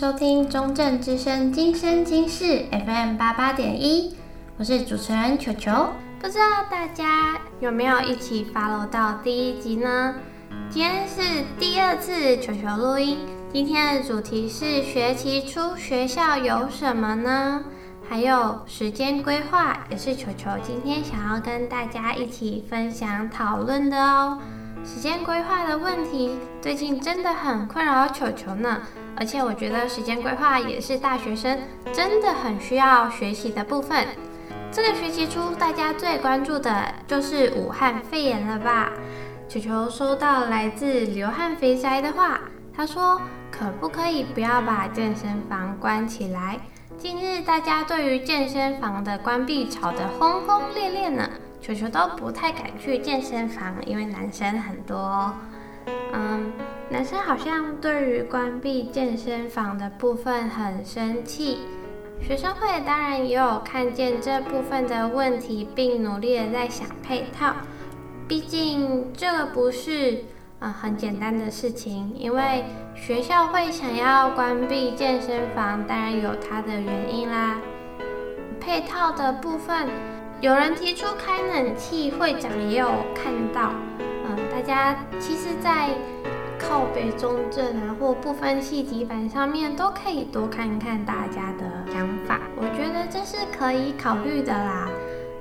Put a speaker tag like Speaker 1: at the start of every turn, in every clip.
Speaker 1: 收听中正之声今生今世 FM 八八点一，我是主持人球球。不知道大家有没有一起 follow 到第一集呢？今天是第二次球球录音，今天的主题是学期初学校有什么呢？还有时间规划，也是球球今天想要跟大家一起分享讨论的哦。时间规划的问题最近真的很困扰球球呢，而且我觉得时间规划也是大学生真的很需要学习的部分。这个学期初大家最关注的就是武汉肺炎了吧？球球收到来自流汗肥宅的话，他说可不可以不要把健身房关起来？近日，大家对于健身房的关闭吵得轰轰烈烈呢。球球都不太敢去健身房，因为男生很多。嗯，男生好像对于关闭健身房的部分很生气。学生会当然也有看见这部分的问题，并努力的在想配套。毕竟这个不是。啊、很简单的事情，因为学校会想要关闭健身房，当然有它的原因啦。配套的部分，有人提出开冷气，会长也有看到。嗯，大家其实，在靠北中正啊，或不分系级版上面，都可以多看看大家的想法。我觉得这是可以考虑的啦。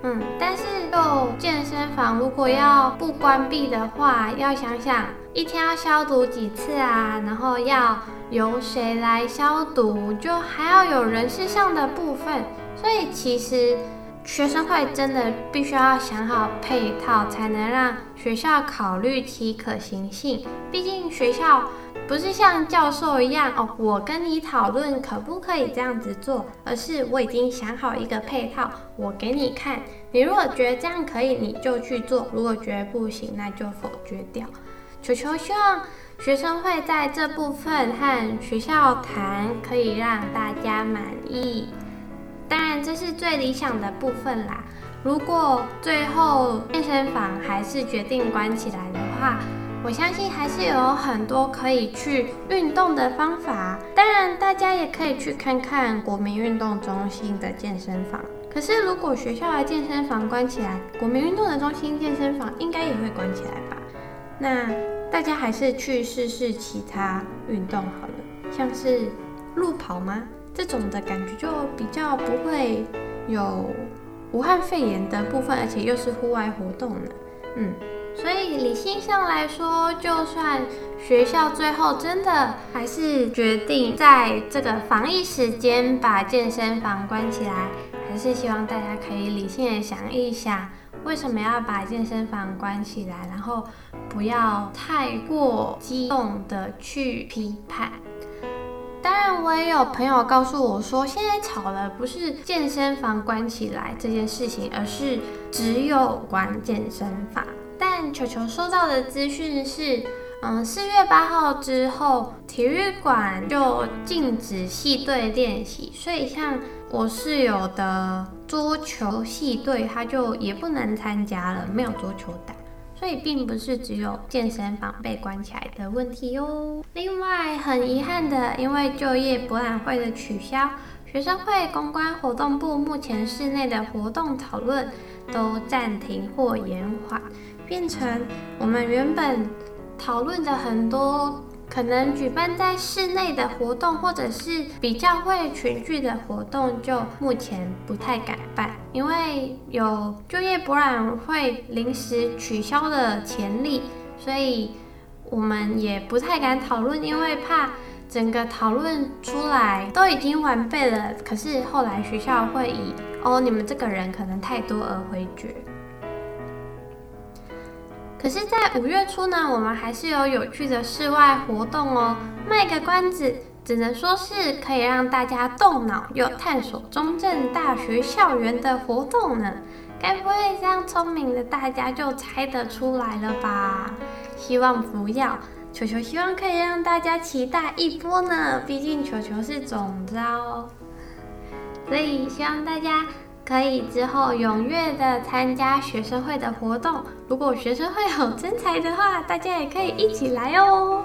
Speaker 1: 嗯，但是就健身房如果要不关闭的话，要想想一天要消毒几次啊，然后要由谁来消毒，就还要有人事上的部分，所以其实学生会真的必须要想好配套，才能让学校考虑其可行性。毕竟学校。不是像教授一样哦，我跟你讨论可不可以这样子做，而是我已经想好一个配套，我给你看。你如果觉得这样可以，你就去做；如果觉得不行，那就否决掉。球球希望学生会在这部分和学校谈，可以让大家满意。当然，这是最理想的部分啦。如果最后健身房还是决定关起来的话，我相信还是有很多可以去运动的方法，当然大家也可以去看看国民运动中心的健身房。可是如果学校的健身房关起来，国民运动的中心健身房应该也会关起来吧？那大家还是去试试其他运动好了，像是路跑吗？这种的感觉就比较不会有武汉肺炎的部分，而且又是户外活动呢。嗯。所以理性上来说，就算学校最后真的还是决定在这个防疫时间把健身房关起来，还是希望大家可以理性的想一想，为什么要把健身房关起来，然后不要太过激动的去批判。当然，我也有朋友告诉我说，现在吵的不是健身房关起来这件事情，而是只有关健身房。但球球收到的资讯是，嗯，四月八号之后，体育馆就禁止系队练习，所以像我室友的桌球系队，他就也不能参加了，没有桌球打。所以并不是只有健身房被关起来的问题哟。另外，很遗憾的，因为就业博览会的取消，学生会公关活动部目前室内的活动讨论都暂停或延缓。变成我们原本讨论的很多可能举办在室内的活动，或者是比较会群聚的活动，就目前不太敢办，因为有就业博览会临时取消的潜力，所以我们也不太敢讨论，因为怕整个讨论出来都已经完备了，可是后来学校会以哦，你们这个人可能太多而回绝。可是，在五月初呢，我们还是有有趣的室外活动哦。卖个关子，只能说是可以让大家动脑又探索中正大学校园的活动呢。该不会这样聪明的大家就猜得出来了吧？希望不要。球球希望可以让大家期待一波呢，毕竟球球是总召，所以希望大家。可以之后踊跃的参加学生会的活动，如果学生会有征才的话，大家也可以一起来哦。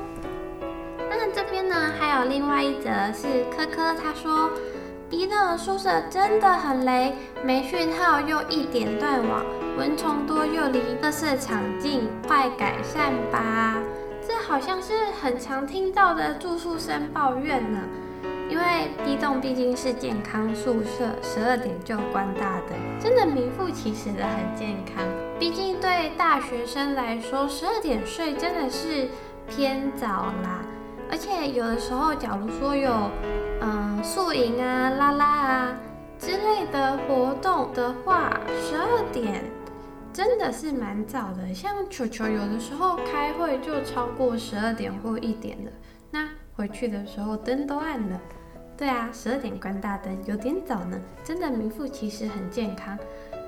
Speaker 1: 那这边呢？还有另外一则是科科，他说 B 栋的宿舍真的很雷，没讯号又一点断网，蚊虫多又离垃圾场近，快改善吧。这好像是很常听到的住宿生抱怨呢。因为 B 栋毕竟是健康宿舍，十二点就关大灯，真的名副其实的很健康。毕竟对大学生来说，十二点睡真的是偏早啦。而且有的时候，假如说有嗯宿营啊、拉拉啊之类的活动的话，十二点真的是蛮早的。像球球有的时候开会就超过十二点或一点了，回去的时候灯都暗了。对啊，十二点关大灯有点早呢，真的名副其实很健康。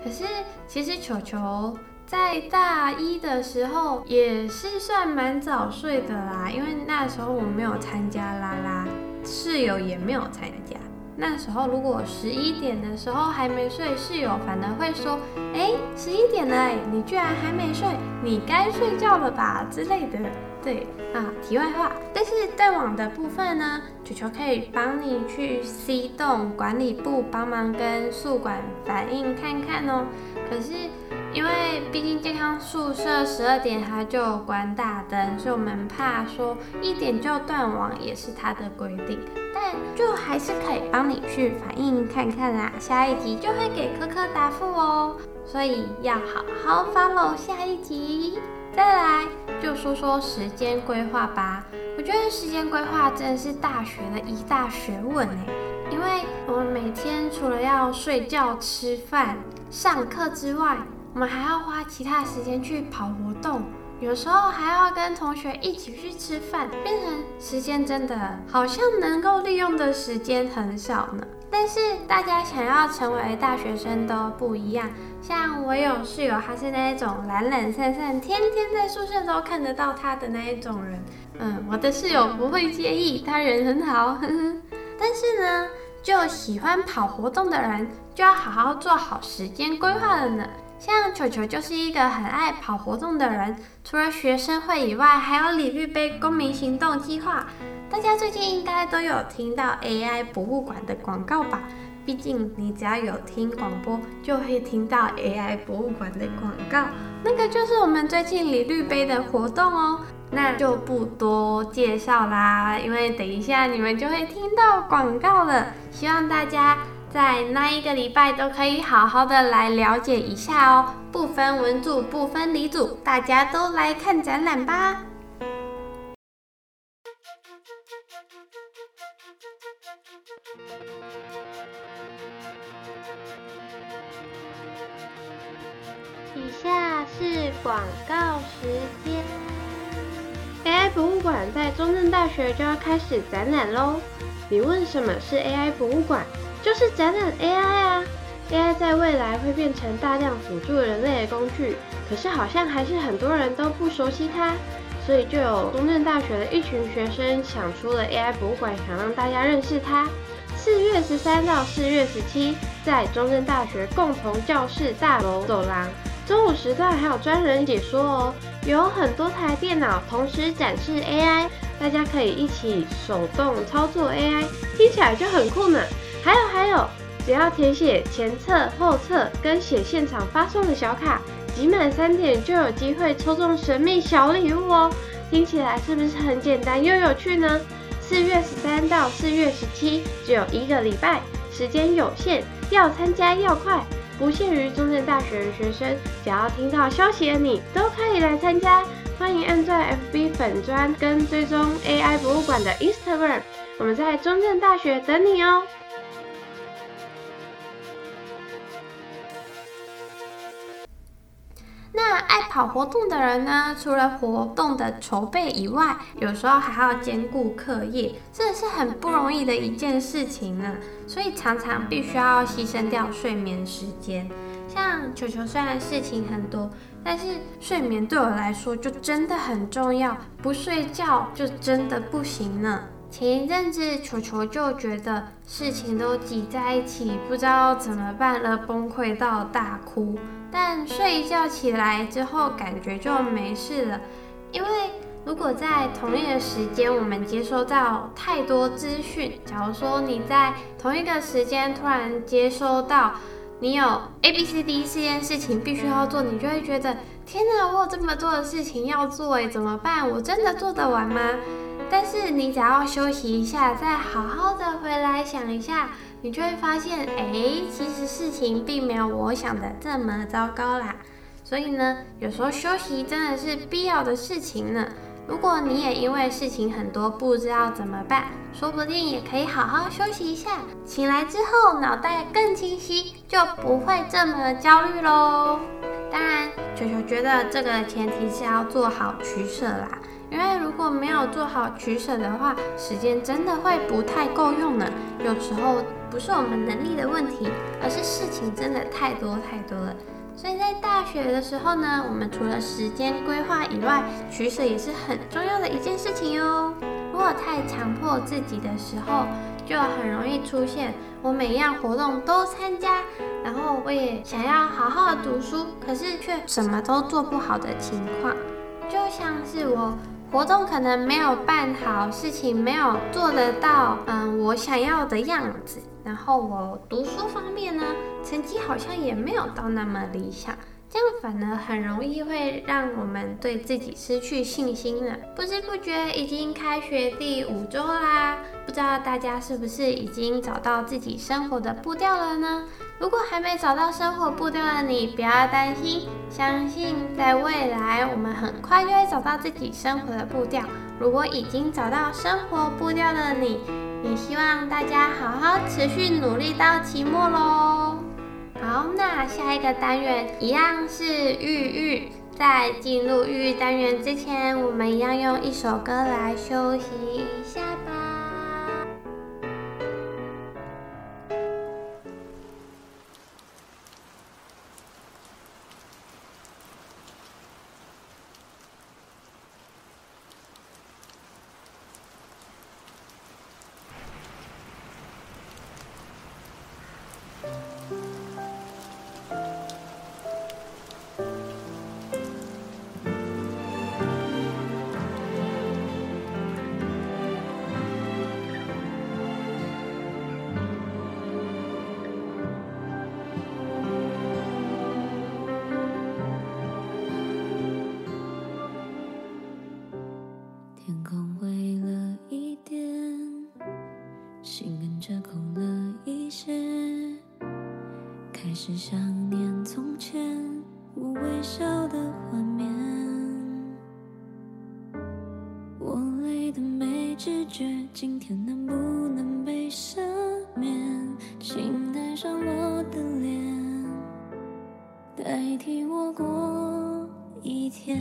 Speaker 1: 可是其实球球。在大一的时候也是算蛮早睡的啦，因为那时候我没有参加啦啦，室友也没有参加。那时候如果十一点的时候还没睡，室友反而会说：“哎，十一点了，你居然还没睡，你该睡觉了吧？”之类的。对啊，题外话，但是断网的部分呢，球球可以帮你去 C 栋管理部帮忙跟宿管反映看看哦。可是。因为毕竟健康宿舍十二点它就关大灯，所以我们怕说一点就断网也是它的规定，但就还是可以帮你去反映看看啦。下一集就会给科科答复哦，所以要好好 follow 下一集。再来就说说时间规划吧，我觉得时间规划真的是大学的一大学问哎，因为我们每天除了要睡觉、吃饭、上课之外，我们还要花其他时间去跑活动，有时候还要跟同学一起去吃饭，变成时间真的好像能够利用的时间很少呢。但是大家想要成为大学生都不一样，像我有室友，他是那一种懒懒散散，天天在宿舍都看得到他的那一种人。嗯，我的室友不会介意，他人很好。呵呵。但是呢，就喜欢跑活动的人，就要好好做好时间规划了呢。像球球就是一个很爱跑活动的人，除了学生会以外，还有李律杯公民行动计划。大家最近应该都有听到 AI 博物馆的广告吧？毕竟你只要有听广播，就会听到 AI 博物馆的广告。那个就是我们最近李绿杯的活动哦，那就不多介绍啦，因为等一下你们就会听到广告了。希望大家。在那一个礼拜都可以好好的来了解一下哦，不分文组，不分理组，大家都来看展览吧。下是广告时间。AI 博物馆在中正大学就要开始展览喽。你问什么是 AI 博物馆？就是展览 AI 啊，AI 在未来会变成大量辅助人类的工具，可是好像还是很多人都不熟悉它，所以就有中正大学的一群学生想出了 AI 博物馆，想让大家认识它。四月十三到四月十七，在中正大学共同教室大楼走廊，中午时段还有专人解说哦，有很多台电脑同时展示 AI，大家可以一起手动操作 AI，听起来就很酷呢。还有还有，只要填写前册、后册跟写现场发送的小卡，集满三点就有机会抽中神秘小礼物哦！听起来是不是很简单又有趣呢？四月十三到四月十七，只有一个礼拜，时间有限，要参加要快，不限于中正大学的学生，只要听到消息的你都可以来参加。欢迎按赞 FB 粉砖跟追踪 AI 博物馆的 Instagram，我们在中正大学等你哦！那爱跑活动的人呢，除了活动的筹备以外，有时候还要兼顾课业，这是很不容易的一件事情呢。所以常常必须要牺牲掉睡眠时间。像球球虽然事情很多，但是睡眠对我来说就真的很重要，不睡觉就真的不行呢。前一阵子球球就觉得事情都挤在一起，不知道怎么办了，崩溃到大哭。但睡一觉起来之后，感觉就没事了，因为如果在同一个时间，我们接收到太多资讯，假如说你在同一个时间突然接收到你有 A、B、C、D 四件事情必须要做，你就会觉得天哪，我有这么多的事情要做，哎，怎么办？我真的做得完吗？但是你只要休息一下，再好好的回来想一下，你就会发现，哎，其实事情并没有我想的这么糟糕啦。所以呢，有时候休息真的是必要的事情呢。如果你也因为事情很多不知道怎么办，说不定也可以好好休息一下，醒来之后脑袋更清晰，就不会这么焦虑喽。当然，球球觉得这个前提是要做好取舍啦，因为如果没有做好取舍的话，时间真的会不太够用呢。有时候不是我们能力的问题，而是事情真的太多太多了。所以在大学的时候呢，我们除了时间规划以外，取舍也是很重要的一件事情哟。如果太强迫自己的时候，就很容易出现我每样活动都参加，然后我也想要好好的读书，可是却什么都做不好的情况。就像是我活动可能没有办好，事情没有做得到，嗯，我想要的样子。然后我读书方面呢，成绩好像也没有到那么理想，这样反而很容易会让我们对自己失去信心了。不知不觉已经开学第五周啦，不知道大家是不是已经找到自己生活的步调了呢？如果还没找到生活步调的你，不要担心，相信在未来我们很快就会找到自己生活的步调。如果已经找到生活步调的你，也希望大家好好持续努力到期末喽。好，那下一个单元一样是玉玉。在进入玉玉单元之前，我们一样用一首歌来休息一下吧。
Speaker 2: 是想念从前我微笑的画面，我累的没知觉，今天能不能被赦免？请带上我的脸，代替我过一天。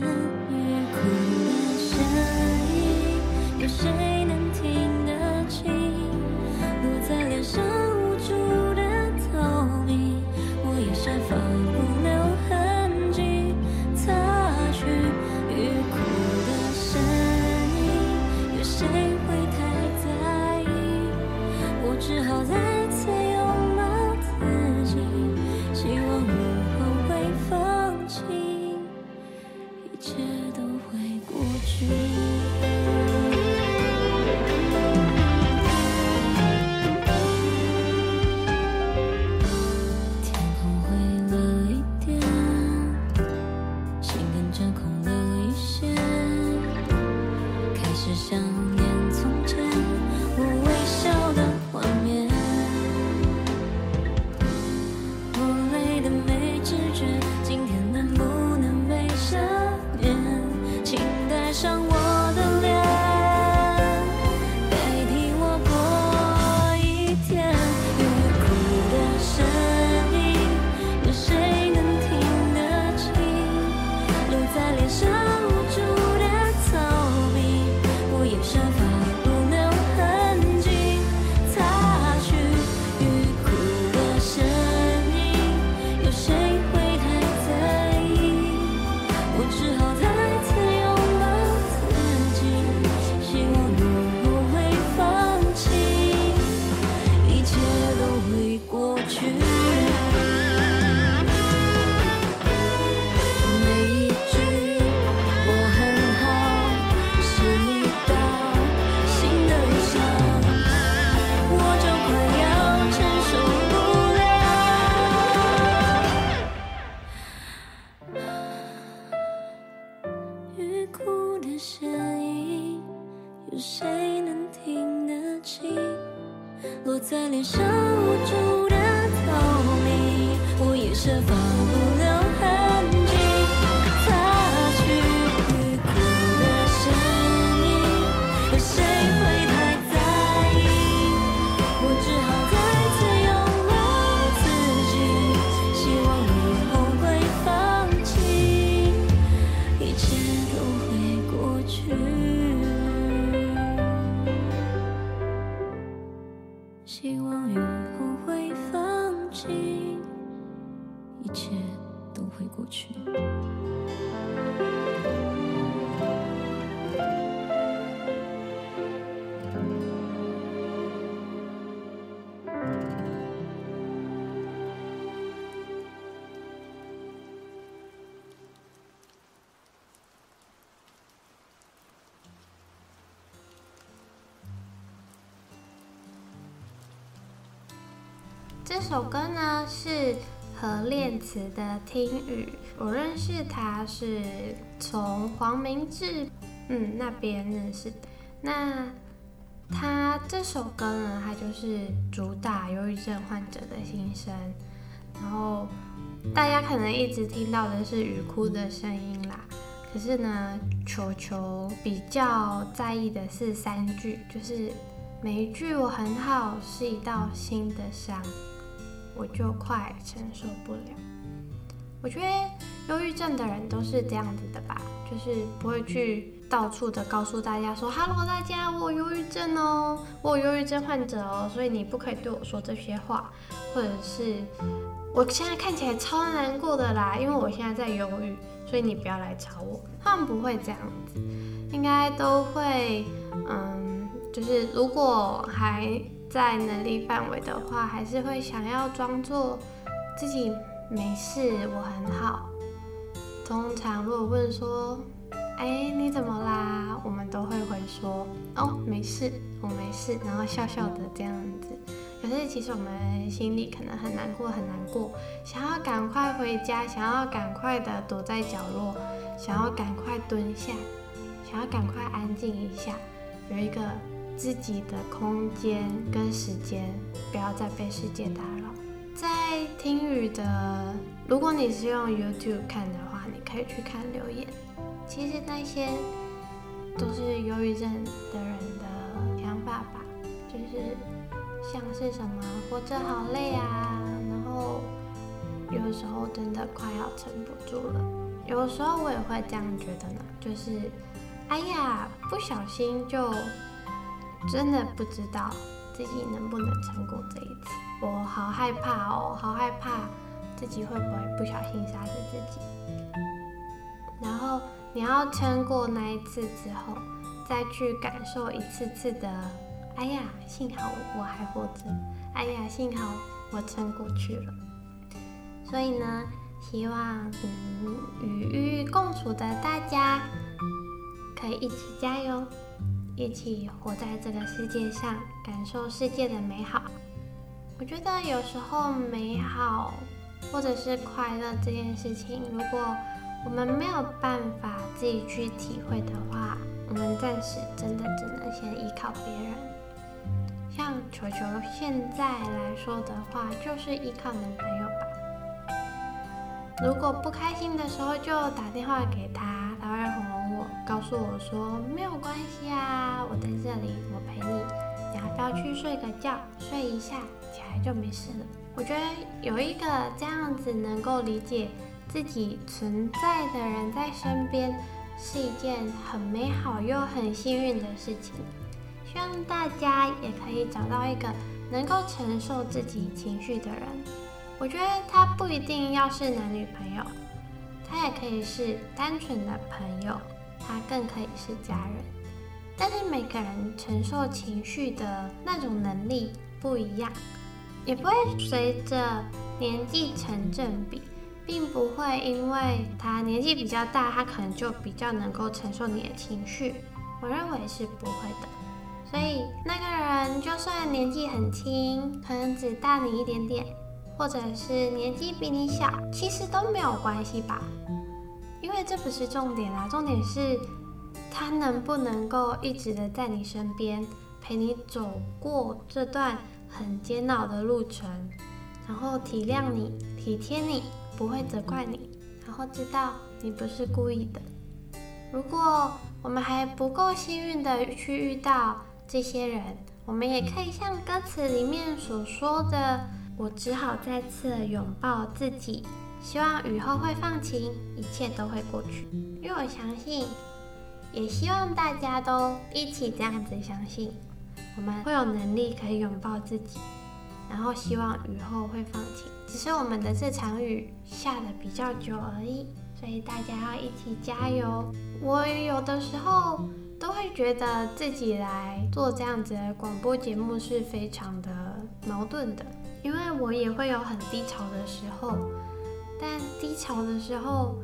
Speaker 1: 首歌呢是何练慈的《听雨》，我认识他是从黄明志嗯那边认识。那他这首歌呢，他就是主打忧郁症患者的心声，然后大家可能一直听到的是雨哭的声音啦。可是呢，球球比较在意的是三句，就是每一句我很好，是一道新的伤。我就快承受不了。我觉得忧郁症的人都是这样子的吧，就是不会去到处的告诉大家说：“Hello，大家，我有忧郁症哦，我有忧郁症患者哦，所以你不可以对我说这些话。”或者是我现在看起来超难过的啦，因为我现在在忧郁，所以你不要来吵我。他们不会这样子，应该都会，嗯，就是如果还。在能力范围的话，还是会想要装作自己没事，我很好。通常如果问说，哎，你怎么啦？我们都会回说，哦，没事，我没事，然后笑笑的这样子。可是其实我们心里可能很难过，很难过，想要赶快回家，想要赶快的躲在角落，想要赶快蹲下，想要赶快安静一下，有一个。自己的空间跟时间，不要再被世界打扰。在听雨的，如果你是用 YouTube 看的话，你可以去看留言。其实那些都是忧郁症的人的想法吧，就是像是什么活着好累啊，然后有时候真的快要撑不住了。有时候我也会这样觉得呢，就是哎呀，不小心就。真的不知道自己能不能撑过这一次，我好害怕哦，好害怕自己会不会不小心杀死自己。然后你要撑过那一次之后，再去感受一次次的，哎呀，幸好我还活着，哎呀，幸好我撑过去了。所以呢，希望嗯与玉共处的大家可以一起加油。一起活在这个世界上，感受世界的美好。我觉得有时候美好或者是快乐这件事情，如果我们没有办法自己去体会的话，我们暂时真的只能先依靠别人。像球球现在来说的话，就是依靠男朋友吧。如果不开心的时候，就打电话给他，告诉我说没有关系啊，我在这里，我陪你。你要不要去睡个觉，睡一下，起来就没事了。我觉得有一个这样子能够理解自己存在的人在身边，是一件很美好又很幸运的事情。希望大家也可以找到一个能够承受自己情绪的人。我觉得他不一定要是男女朋友，他也可以是单纯的朋友。他更可以是家人，但是每个人承受情绪的那种能力不一样，也不会随着年纪成正比，并不会因为他年纪比较大，他可能就比较能够承受你的情绪。我认为是不会的，所以那个人就算年纪很轻，可能只大你一点点，或者是年纪比你小，其实都没有关系吧。因为这不是重点啊，重点是他能不能够一直的在你身边，陪你走过这段很煎熬的路程，然后体谅你、体贴你，不会责怪你，然后知道你不是故意的。如果我们还不够幸运的去遇到这些人，我们也可以像歌词里面所说的：“我只好再次拥抱自己，希望雨后会放晴，一切都会过去。”因为我相信，也希望大家都一起这样子相信，我们会有能力可以拥抱自己，然后希望雨后会放晴。只是我们的这场雨下得比较久而已，所以大家要一起加油。我有的时候。都会觉得自己来做这样子的广播节目是非常的矛盾的，因为我也会有很低潮的时候，但低潮的时候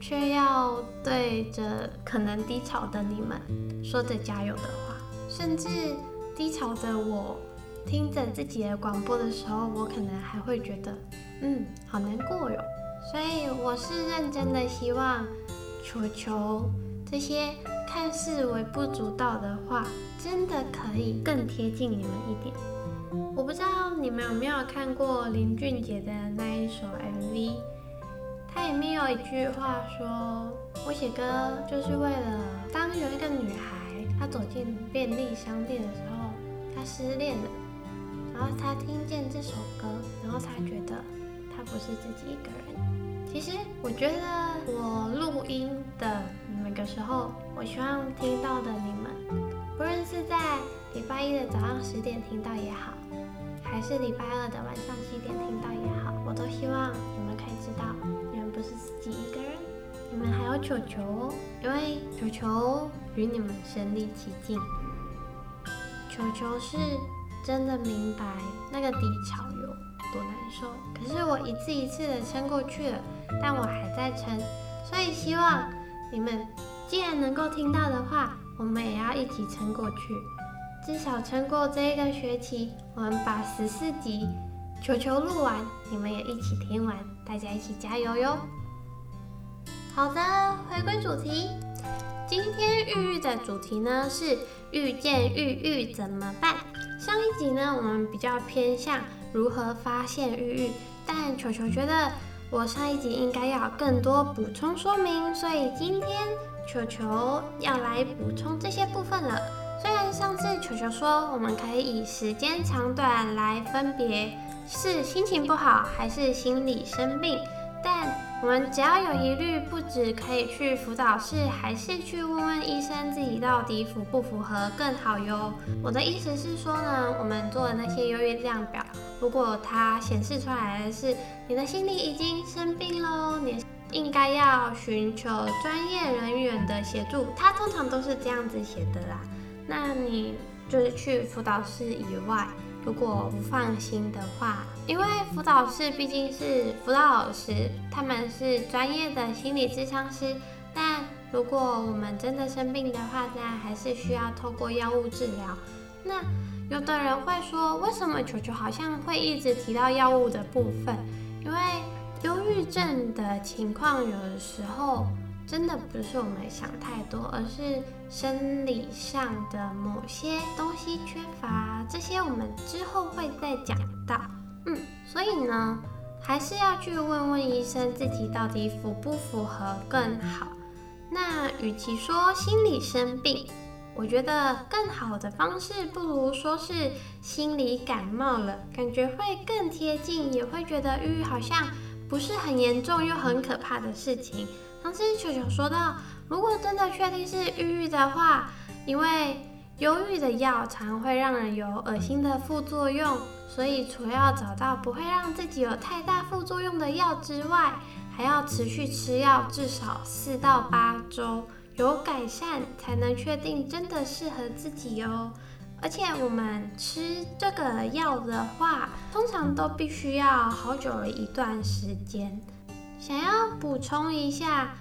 Speaker 1: 却要对着可能低潮的你们说着加油的话，甚至低潮的我听着自己的广播的时候，我可能还会觉得，嗯，好难过哟。所以我是认真的希望球球这些。看似微不足道的话，真的可以更贴近你们一点。我不知道你们有没有看过林俊杰的那一首 MV，它里面有一句话说：“我写歌就是为了当有一个女孩，她走进便利商店的时候，她失恋了，然后她听见这首歌，然后她觉得她不是自己一个人。”其实我觉得我录音的每个时候，我希望听到的你们，不论是在礼拜一的早上十点听到也好，还是礼拜二的晚上七点听到也好，我都希望你们可以知道，你们不是自己一个人，你们还有球球哦，因为球球与你们身临其境，球球是真的明白那个低潮有多难受，可是我一次一次的撑过去了。但我还在撑，所以希望你们既然能够听到的话，我们也要一起撑过去，至少撑过这一个学期。我们把十四集球球录完，你们也一起听完，大家一起加油哟！好的，回归主题，今天郁郁的主题呢是遇见郁郁怎么办？上一集呢我们比较偏向如何发现郁郁，但球球觉得。我上一集应该要更多补充说明，所以今天球球要来补充这些部分了。虽然上次球球说我们可以以时间长短来分别是心情不好还是心理生病，但我们只要有疑虑，不只可以去辅导室，还是去问问医生自己到底符不符合更好哟。我的意思是说呢，我们做的那些忧郁量表。如果它显示出来的是你的心理已经生病喽，你应该要寻求专业人员的协助。它通常都是这样子写的啦。那你就是去辅导室以外，如果不放心的话，因为辅导室毕竟是辅导老师，他们是专业的心理咨商师。但如果我们真的生病的话，那还是需要透过药物治疗。那有的人会说，为什么球球好像会一直提到药物的部分？因为忧郁症的情况有的时候真的不是我们想太多，而是生理上的某些东西缺乏。这些我们之后会再讲到。嗯，所以呢，还是要去问问医生自己到底符不符合更好。那与其说心理生病，我觉得更好的方式，不如说是心理感冒了，感觉会更贴近，也会觉得郁郁好像不是很严重又很可怕的事情。上次球球说到，如果真的确定是抑郁的话，因为忧郁的药常会让人有恶心的副作用，所以除了要找到不会让自己有太大副作用的药之外，还要持续吃药至少四到八周。有改善才能确定真的适合自己哦，而且我们吃这个药的话，通常都必须要好久的一段时间。想要补充一下，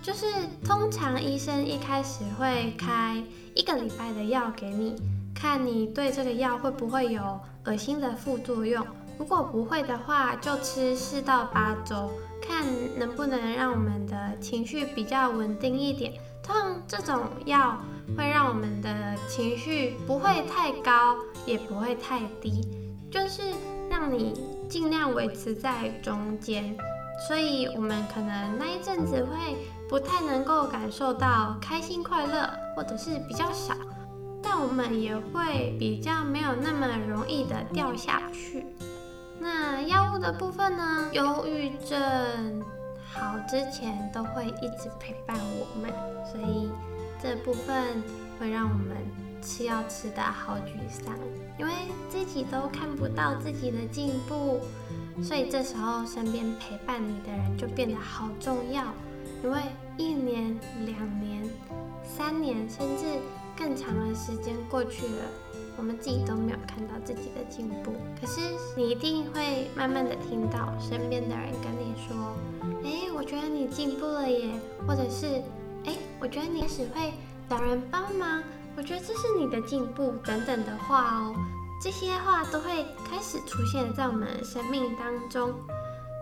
Speaker 1: 就是通常医生一开始会开一个礼拜的药给你，看你对这个药会不会有恶心的副作用。如果不会的话，就吃四到八周，看能不能让我们的情绪比较稳定一点。通常这种药会让我们的情绪不会太高，也不会太低，就是让你尽量维持在中间。所以，我们可能那一阵子会不太能够感受到开心快乐，或者是比较少，但我们也会比较没有那么容易的掉下去。那药物的部分呢？忧郁症好之前都会一直陪伴我们，所以这部分会让我们吃药吃得好沮丧，因为自己都看不到自己的进步。所以这时候，身边陪伴你的人就变得好重要。因为一年、两年、三年，甚至更长的时间过去了，我们自己都没有看到自己的进步。可是你一定会慢慢的听到身边的人跟你说：“哎，我觉得你进步了耶。”或者是：“哎，我觉得你开始会找人帮忙，我觉得这是你的进步。”等等的话哦。这些话都会开始出现在我们生命当中。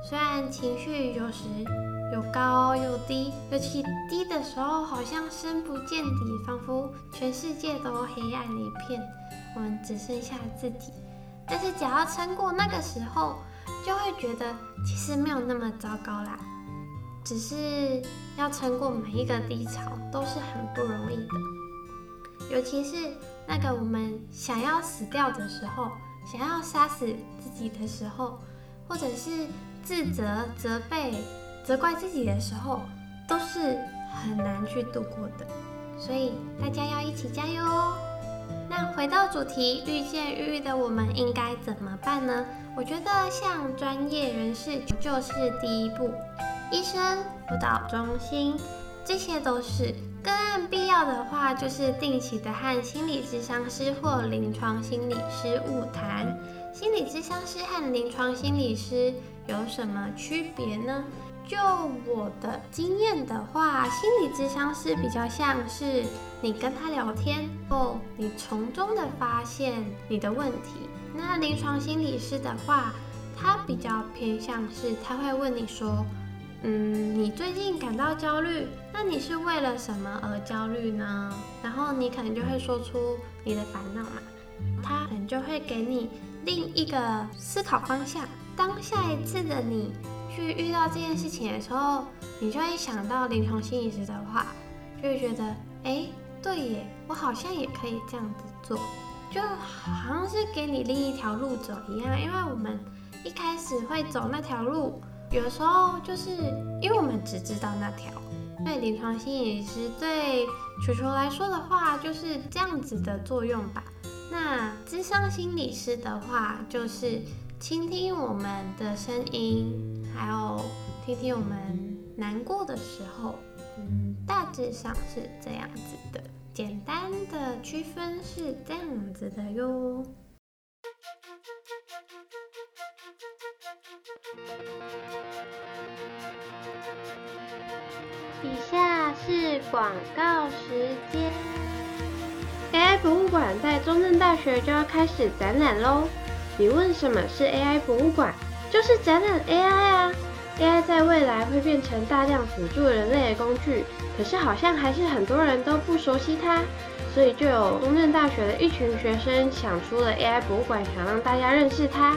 Speaker 1: 虽然情绪有时有高有低，尤其低的时候，好像深不见底，仿佛全世界都黑暗一片，我们只剩下自己。但是只要撑过那个时候，就会觉得其实没有那么糟糕啦。只是要撑过每一个低潮，都是很不容易的，尤其是。那个我们想要死掉的时候，想要杀死自己的时候，或者是自责、责备、责怪自己的时候，都是很难去度过的。所以大家要一起加油哦！那回到主题，遇见抑郁的我们应该怎么办呢？我觉得向专业人士就是第一步，医生、辅导中心，这些都是。个案必要的话，就是定期的和心理咨商师或临床心理师晤谈。心理咨商师和临床心理师有什么区别呢？就我的经验的话，心理咨商师比较像是你跟他聊天后，你从中的发现你的问题。那临床心理师的话，他比较偏向是他会问你说。嗯，你最近感到焦虑，那你是为了什么而焦虑呢？然后你可能就会说出你的烦恼嘛，他可能就会给你另一个思考方向。当下一次的你去遇到这件事情的时候，你就会想到临床心理师的话，就会觉得，哎，对耶，我好像也可以这样子做，就好像是给你另一条路走一样，因为我们一开始会走那条路。有时候就是因为我们只知道那条，对临床心理师对球球来说的话，就是这样子的作用吧。那智商心理师的话，就是倾听我们的声音，还有听听我们难过的时候，嗯，大致上是这样子的。简单的区分是这样子的哟。以下是广告时间。AI 博物馆在中正大学就要开始展览喽。你问什么是 AI 博物馆？就是展览 AI 啊。AI 在未来会变成大量辅助人类的工具，可是好像还是很多人都不熟悉它，所以就有中正大学的一群学生想出了 AI 博物馆，想让大家认识它。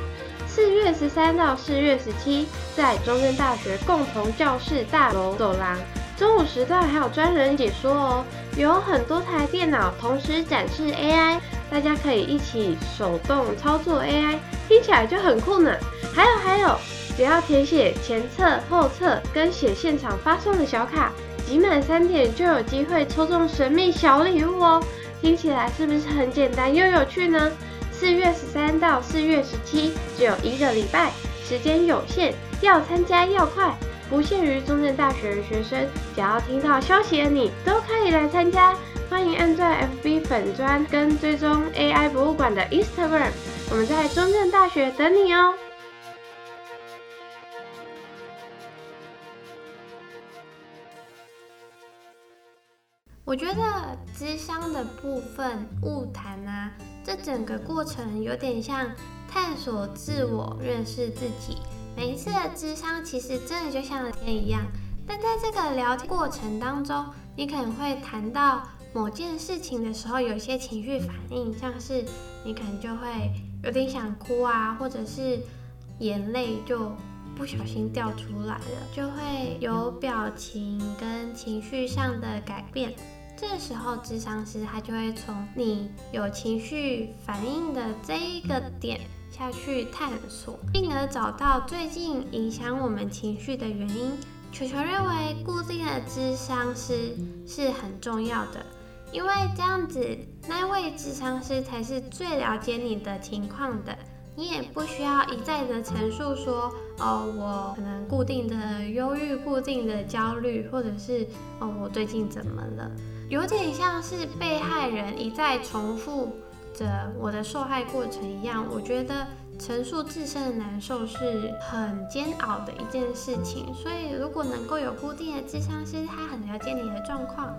Speaker 1: 四月十三到四月十七，在中正大学共同教室大楼走廊，中午时段还有专人解说哦，有很多台电脑同时展示 AI，大家可以一起手动操作 AI，听起来就很酷呢。还有还有，只要填写前册、后册跟写现场发送的小卡，集满三点就有机会抽中神秘小礼物哦。听起来是不是很简单又有趣呢？四月十三到四月十七，只有一个礼拜，时间有限，要参加要快，不限于中正大学的学生，只要听到消息的你都可以来参加。欢迎按赞 FB 粉砖跟追踪 AI 博物馆的 Instagram，我们在中正大学等你哦。我觉得咨商的部分晤谈啊。这整个过程有点像探索自我、认识自己。每一次的智商其实真的就像聊天一样，但在这个聊天过程当中，你可能会谈到某件事情的时候，有些情绪反应，像是你可能就会有点想哭啊，或者是眼泪就不小心掉出来了，就会有表情跟情绪上的改变。这时候，智商师他就会从你有情绪反应的这一个点下去探索，并而找到最近影响我们情绪的原因。球球认为，固定的智商师是很重要的，因为这样子，那位智商师才是最了解你的情况的。你也不需要一再的陈述说，哦，我可能固定的忧郁、固定的焦虑，或者是哦，我最近怎么了？有点像是被害人一再重复着我的受害过程一样。我觉得陈述自身的难受是很煎熬的一件事情。所以，如果能够有固定的智商师，他很了解你的状况，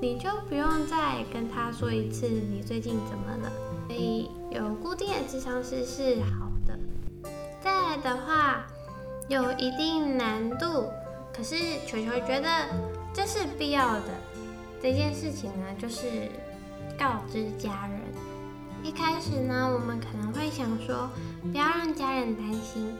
Speaker 1: 你就不用再跟他说一次你最近怎么了。所以，有固定的智商师是好的。再来的话，有一定难度，可是球球觉得这是必要的。这件事情呢，就是告知家人。一开始呢，我们可能会想说，不要让家人担心，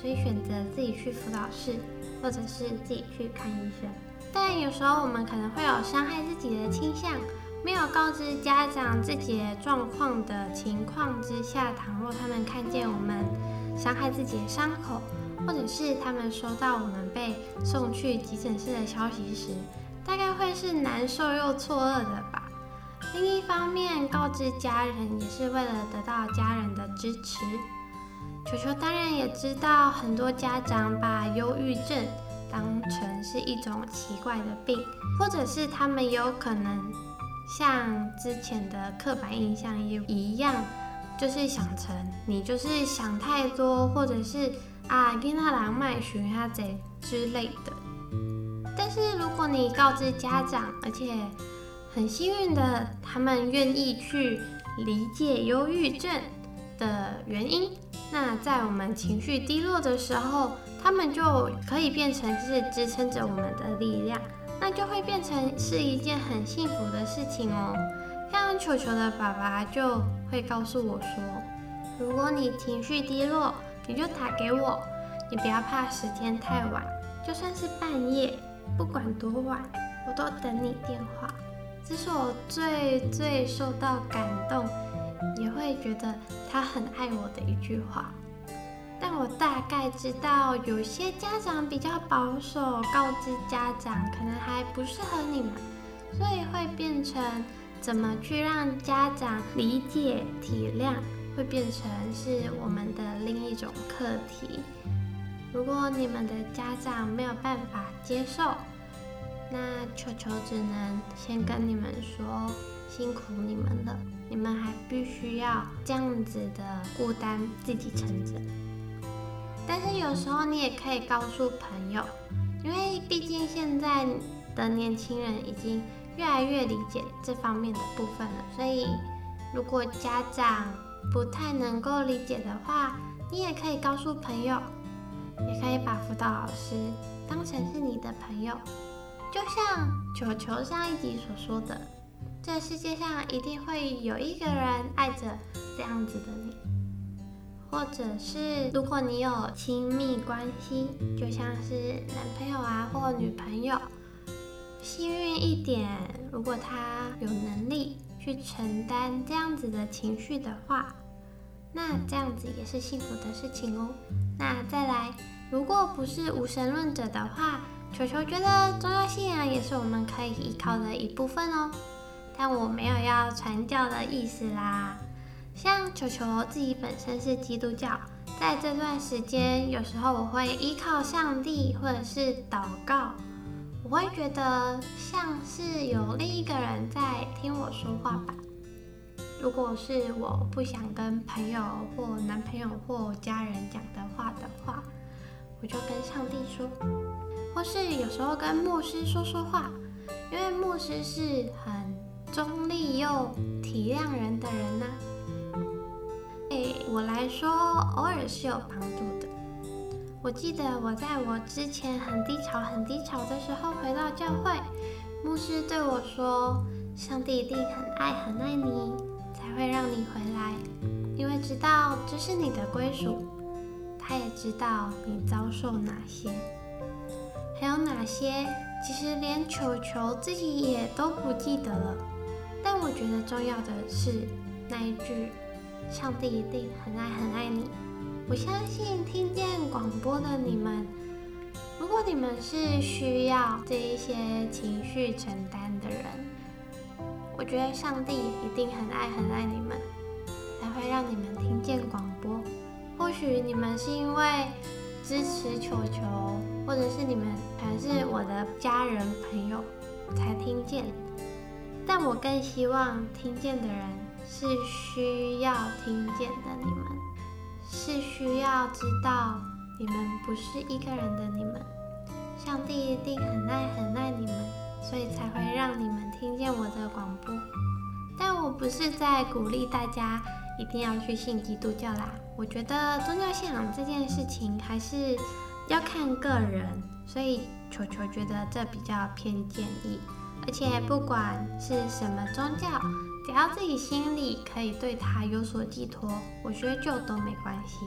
Speaker 1: 所以选择自己去辅导室，或者是自己去看医生。但有时候我们可能会有伤害自己的倾向，没有告知家长自己的状况的情况之下，倘若他们看见我们伤害自己的伤口，或者是他们收到我们被送去急诊室的消息时，大概会是难受又错愕的吧。另一方面，告知家人也是为了得到家人的支持。球球当然也知道，很多家长把忧郁症当成是一种奇怪的病，或者是他们有可能像之前的刻板印象一样，就是想成你就是想太多，或者是啊，跟他人卖寻他贼之类的。但是如果你告知家长，而且很幸运的，他们愿意去理解忧郁症的原因，那在我们情绪低落的时候，他们就可以变成是支撑着我们的力量，那就会变成是一件很幸福的事情哦。像球球的爸爸就会告诉我说，如果你情绪低落，你就打给我，你不要怕时间太晚，就算是半夜。不管多晚，我都等你电话。这是我最最受到感动，也会觉得他很爱我的一句话。但我大概知道，有些家长比较保守，告知家长可能还不适合你们，所以会变成怎么去让家长理解体谅，会变成是我们的另一种课题。如果你们的家长没有办法接受，那球球只能先跟你们说，辛苦你们了，你们还必须要这样子的孤单自己撑着。但是有时候你也可以告诉朋友，因为毕竟现在的年轻人已经越来越理解这方面的部分了，所以如果家长不太能够理解的话，你也可以告诉朋友。也可以把辅导老师当成是你的朋友，就像球球上一集所说的，这世界上一定会有一个人爱着这样子的你，或者是如果你有亲密关系，就像是男朋友啊或女朋友，幸运一点，如果他有能力去承担这样子的情绪的话，那这样子也是幸福的事情哦。那再来，如果不是无神论者的话，球球觉得宗教信仰也是我们可以依靠的一部分哦。但我没有要传教的意思啦。像球球自己本身是基督教，在这段时间，有时候我会依靠上帝或者是祷告，我会觉得像是有另一个人在听我说话吧。如果是我不想跟朋友或男朋友或家人讲的话的话，我就跟上帝说，或是有时候跟牧师说说话，因为牧师是很中立又体谅人的人呐、啊。对我来说，偶尔是有帮助的。我记得我在我之前很低潮、很低潮的时候回到教会，牧师对我说：“上帝一定很爱、很爱你。”才会让你回来，因为知道这是你的归属。他也知道你遭受哪些，还有哪些，其实连球球自己也都不记得了。但我觉得重要的是那一句：“上帝一定很爱很爱你。”我相信听见广播的你们，如果你们是需要这一些情绪承担的人，我觉得上帝一定很爱很爱你们，才会让你们听见广。或许你们是因为支持球球，或者是你们还是我的家人朋友才听见，但我更希望听见的人是需要听见的你们。是需要知道你们不是一个人的你们，上帝一定很爱很爱你们，所以才会让你们听见我的广播。但我不是在鼓励大家一定要去信基督教啦，我觉得宗教信仰这件事情还是要看个人，所以球球觉得这比较偏建议，而且不管是什么宗教。只要自己心里可以对他有所寄托，我觉得就都没关系。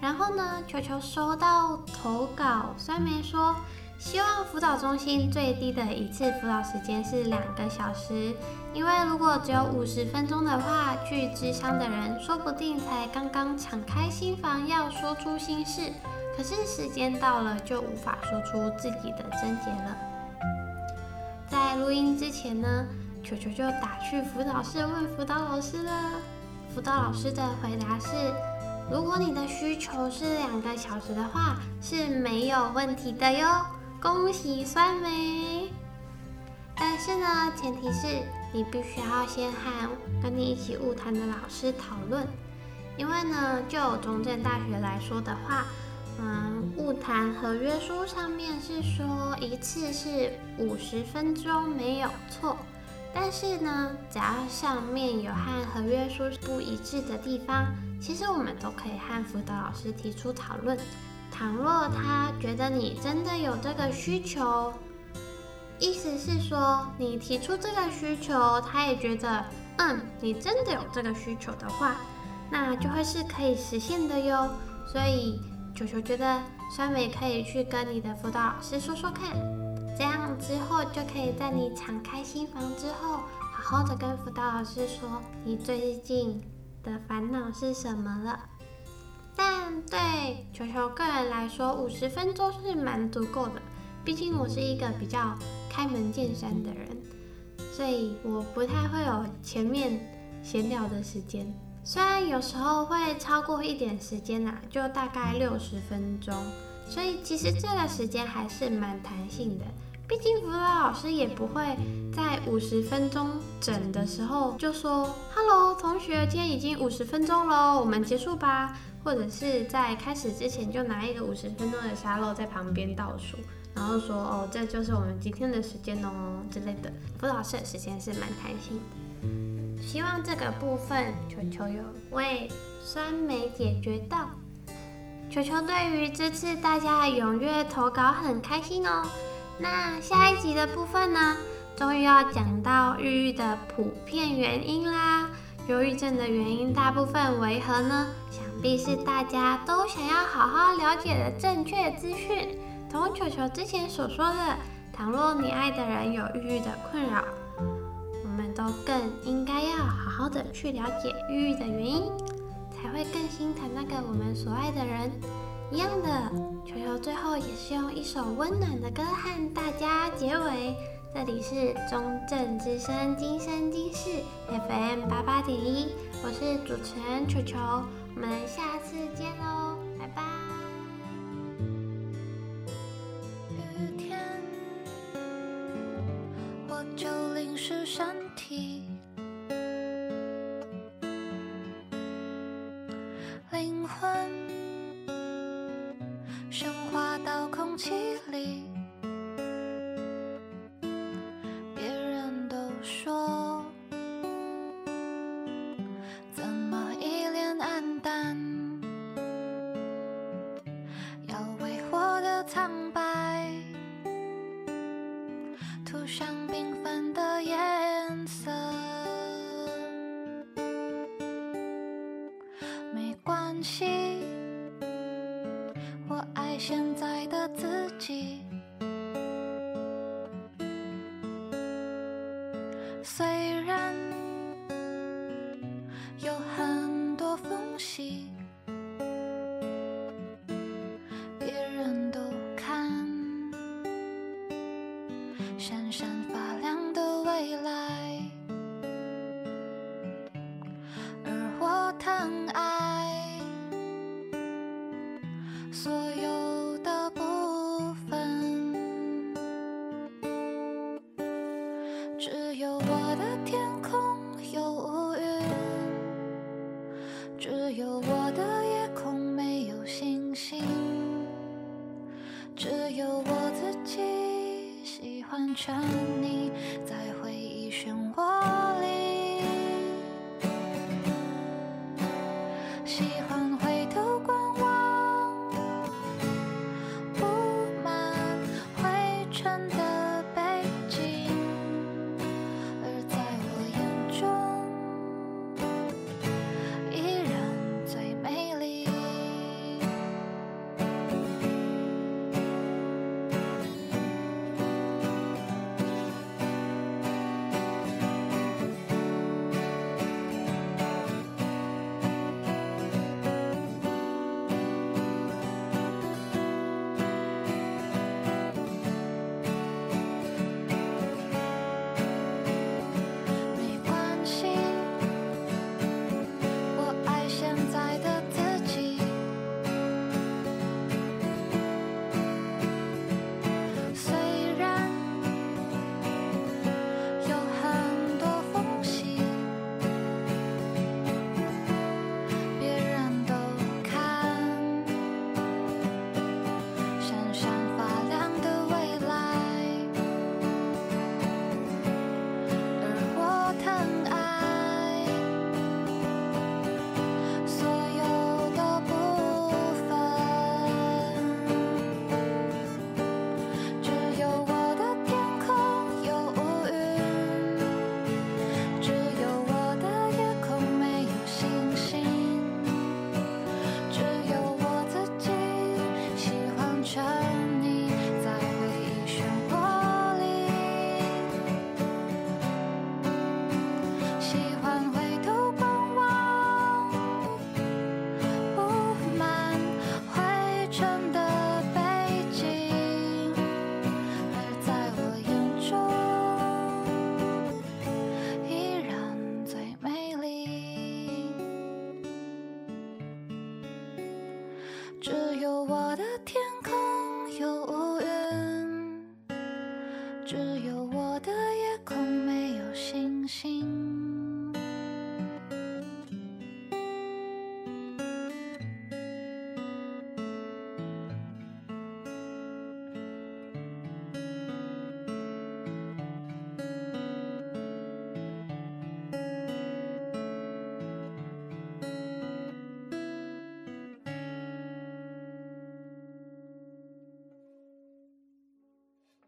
Speaker 1: 然后呢，球球收到投稿，虽然没说希望辅导中心最低的一次辅导时间是两个小时，因为如果只有五十分钟的话，去咨商的人说不定才刚刚敞开心房要说出心事，可是时间到了就无法说出自己的症结了。在录音之前呢，球球就打去辅导室问辅导老师了。辅导老师的回答是：如果你的需求是两个小时的话，是没有问题的哟。恭喜酸梅！但是呢，前提是你必须要先和跟你一起晤谈的老师讨论，因为呢，就中正大学来说的话，嗯，晤谈合约书上面是说一次是五十分钟，没有错。但是呢，只要上面有和合约书不一致的地方，其实我们都可以和辅导老师提出讨论。倘若他觉得你真的有这个需求，意思是说你提出这个需求，他也觉得，嗯，你真的有这个需求的话，那就会是可以实现的哟。所以球球觉得酸梅可以去跟你的辅导老师说说看。这样之后就可以在你敞开心房之后，好好的跟辅导老师说你最近的烦恼是什么了。但对球球个人来说，五十分钟是蛮足够的。毕竟我是一个比较开门见山的人，所以我不太会有前面闲聊的时间。虽然有时候会超过一点时间啦，就大概六十分钟。所以其实这个时间还是蛮弹性的。毕竟辅导老师也不会在五十分钟整的时候就说：“Hello，同学，今天已经五十分钟了，我们结束吧。”或者是在开始之前就拿一个五十分钟的沙漏在旁边倒数，然后说：“哦，这就是我们今天的时间哦之类的。”辅导老师的时间是蛮弹性的。希望这个部分球球有为酸梅解决到。球球对于这次大家的踊跃投稿很开心哦。那下一集的部分呢，终于要讲到郁郁的普遍原因啦。忧郁症的原因大部分为何呢？想必是大家都想要好好了解的正确资讯。同球球之前所说的，倘若你爱的人有郁郁的困扰，我们都更应该要好好的去了解郁郁的原因，才会更心疼那个我们所爱的人。一样的，球球最后也是用一首温暖的歌和大家结尾。这里是中正之声今生今世 FM 八八点一，我是主持人球球，我们下次见喽，拜拜。
Speaker 2: 雨天，我就淋湿身体，灵魂。空气里山上换成你在